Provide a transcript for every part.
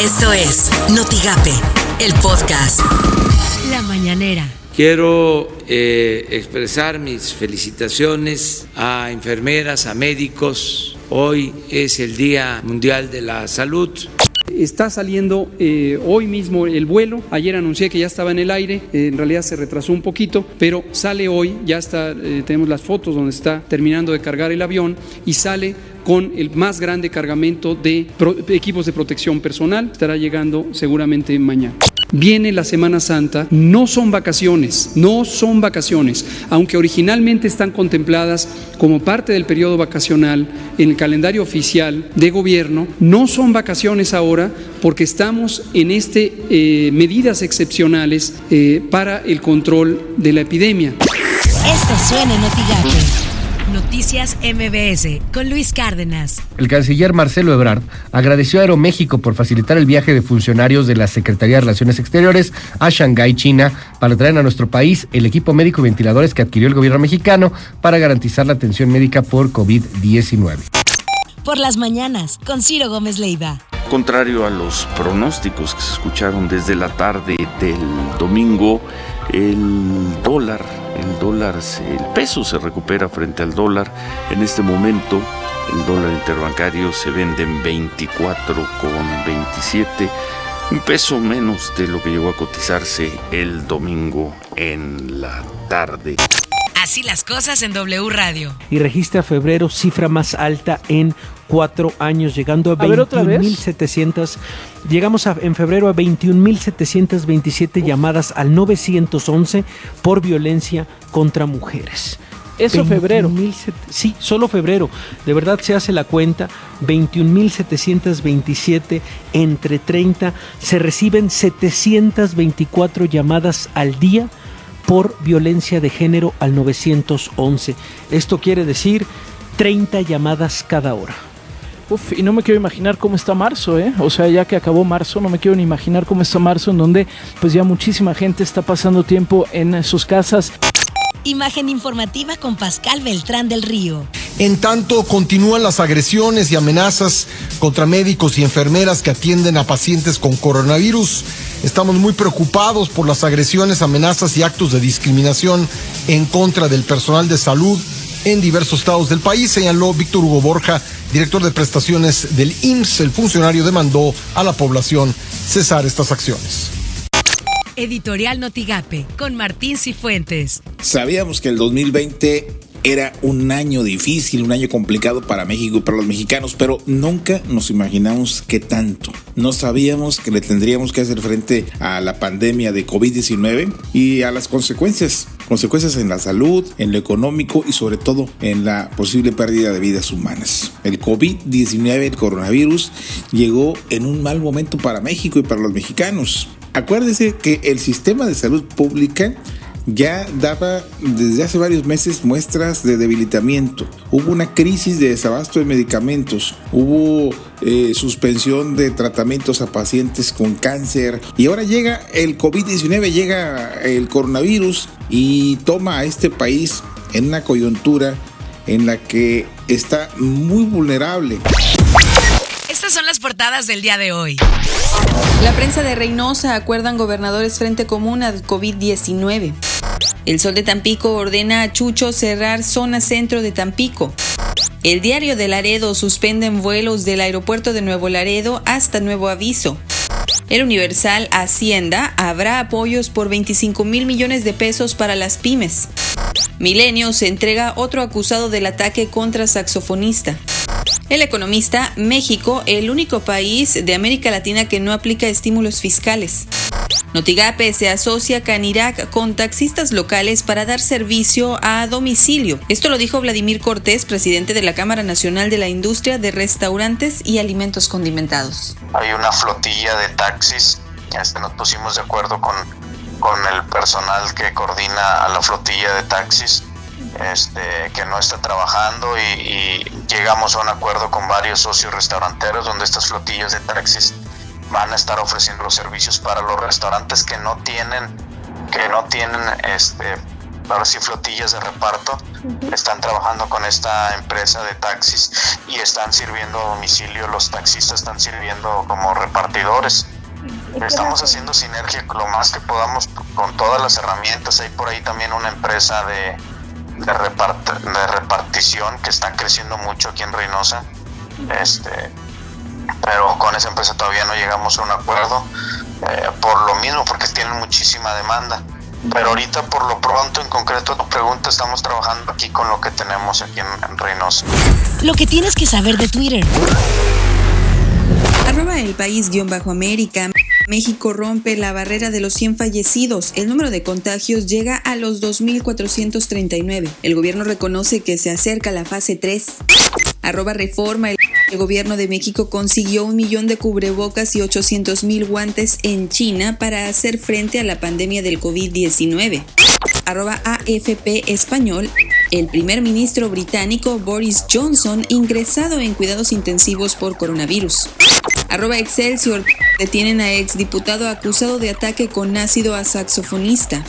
Esto es Notigape, el podcast. La mañanera. Quiero eh, expresar mis felicitaciones a enfermeras, a médicos. Hoy es el Día Mundial de la Salud. Está saliendo eh, hoy mismo el vuelo. Ayer anuncié que ya estaba en el aire. Eh, en realidad se retrasó un poquito, pero sale hoy. Ya está, eh, tenemos las fotos donde está terminando de cargar el avión y sale con el más grande cargamento de pro- equipos de protección personal. Estará llegando seguramente mañana. Viene la Semana Santa, no son vacaciones, no son vacaciones, aunque originalmente están contempladas como parte del periodo vacacional en el calendario oficial de gobierno, no son vacaciones ahora porque estamos en este eh, medidas excepcionales eh, para el control de la epidemia. Noticias MBS con Luis Cárdenas. El canciller Marcelo Ebrard agradeció a Aeroméxico por facilitar el viaje de funcionarios de la Secretaría de Relaciones Exteriores a Shanghái, China, para traer a nuestro país el equipo médico y ventiladores que adquirió el gobierno mexicano para garantizar la atención médica por COVID-19. Por las mañanas con Ciro Gómez Leiva. Contrario a los pronósticos que se escucharon desde la tarde del domingo, el dólar, el dólar, el peso se recupera frente al dólar. En este momento, el dólar interbancario se vende en 24,27, un peso menos de lo que llegó a cotizarse el domingo en la tarde. Así las cosas en W Radio. y registra febrero cifra más alta en cuatro años, llegando a A ver, otra vez. 21.700. Llegamos a- en febrero a 21.727 llamadas al 911 por violencia contra mujeres. Eso febrero. 21.700 Sí, solo febrero. De verdad se hace la cuenta. 21.727 entre 30. Se reciben 724 llamadas al día por violencia de género al 911. Esto quiere decir 30 llamadas cada hora. Uf, y no me quiero imaginar cómo está marzo, ¿eh? O sea, ya que acabó marzo, no me quiero ni imaginar cómo está marzo, en donde pues ya muchísima gente está pasando tiempo en sus casas. Imagen informativa con Pascal Beltrán del Río. En tanto, continúan las agresiones y amenazas contra médicos y enfermeras que atienden a pacientes con coronavirus. Estamos muy preocupados por las agresiones, amenazas y actos de discriminación en contra del personal de salud en diversos estados del país, señaló Víctor Hugo Borja, director de prestaciones del IMSS. El funcionario demandó a la población cesar estas acciones. Editorial Notigape con Martín Cifuentes. Sabíamos que el 2020 era un año difícil, un año complicado para México y para los mexicanos, pero nunca nos imaginamos que tanto. No sabíamos que le tendríamos que hacer frente a la pandemia de COVID-19 y a las consecuencias. Consecuencias en la salud, en lo económico y sobre todo en la posible pérdida de vidas humanas. El COVID-19, el coronavirus, llegó en un mal momento para México y para los mexicanos. Acuérdese que el sistema de salud pública ya daba desde hace varios meses muestras de debilitamiento. Hubo una crisis de desabasto de medicamentos, hubo eh, suspensión de tratamientos a pacientes con cáncer y ahora llega el COVID-19, llega el coronavirus y toma a este país en una coyuntura en la que está muy vulnerable. Estas son las portadas del día de hoy. La prensa de Reynosa acuerdan gobernadores frente común al COVID-19. El Sol de Tampico ordena a Chucho cerrar zona centro de Tampico. El diario de Laredo suspenden vuelos del aeropuerto de Nuevo Laredo hasta nuevo aviso. El Universal Hacienda habrá apoyos por 25 mil millones de pesos para las pymes. Milenio se entrega otro acusado del ataque contra saxofonista. El economista, México, el único país de América Latina que no aplica estímulos fiscales. Notigape se asocia Canirac con taxistas locales para dar servicio a domicilio. Esto lo dijo Vladimir Cortés, presidente de la Cámara Nacional de la Industria de Restaurantes y Alimentos Condimentados. Hay una flotilla de taxis. Este, nos pusimos de acuerdo con, con el personal que coordina a la flotilla de taxis este, que no está trabajando y, y llegamos a un acuerdo con varios socios restauranteros donde estas flotillas de taxis van a estar ofreciendo los servicios para los restaurantes que no tienen que no tienen este ahora sí flotillas de reparto, están trabajando con esta empresa de taxis y están sirviendo a domicilio, los taxistas están sirviendo como repartidores. Estamos haciendo sinergia lo más que podamos con todas las herramientas. Hay por ahí también una empresa de, de, de repartición que está creciendo mucho aquí en Reynosa. Este, pero con esa empresa todavía no llegamos a un acuerdo eh, por lo mismo, porque tienen muchísima demanda. Pero ahorita por lo pronto, en concreto tu pregunta, estamos trabajando aquí con lo que tenemos aquí en, en Reynosa. Lo que tienes que saber de Twitter. Arroba el país-américa. México rompe la barrera de los 100 fallecidos. El número de contagios llega a los 2.439. El gobierno reconoce que se acerca la fase 3. Arroba reforma. El gobierno de México consiguió un millón de cubrebocas y 800 mil guantes en China para hacer frente a la pandemia del COVID-19. Arroba AFP Español. El primer ministro británico Boris Johnson ingresado en cuidados intensivos por coronavirus. Arroba Excelsior. Detienen a exdiputado acusado de ataque con ácido a saxofonista.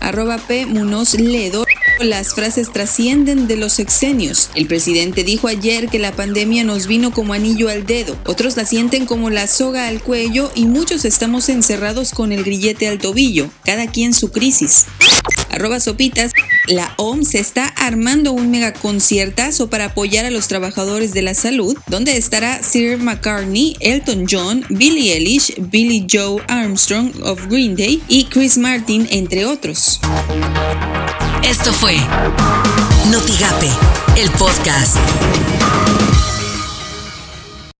Arroba P. Munoz Ledo. Las frases trascienden de los sexenios. El presidente dijo ayer que la pandemia nos vino como anillo al dedo. Otros la sienten como la soga al cuello y muchos estamos encerrados con el grillete al tobillo. Cada quien su crisis. Arroba Sopitas. La OMS está armando un mega conciertazo para apoyar a los trabajadores de la salud, donde estará Sir McCartney, Elton John, Billie Eilish, Billy Joe Armstrong of Green Day y Chris Martin, entre otros. Esto fue Notigape, el podcast.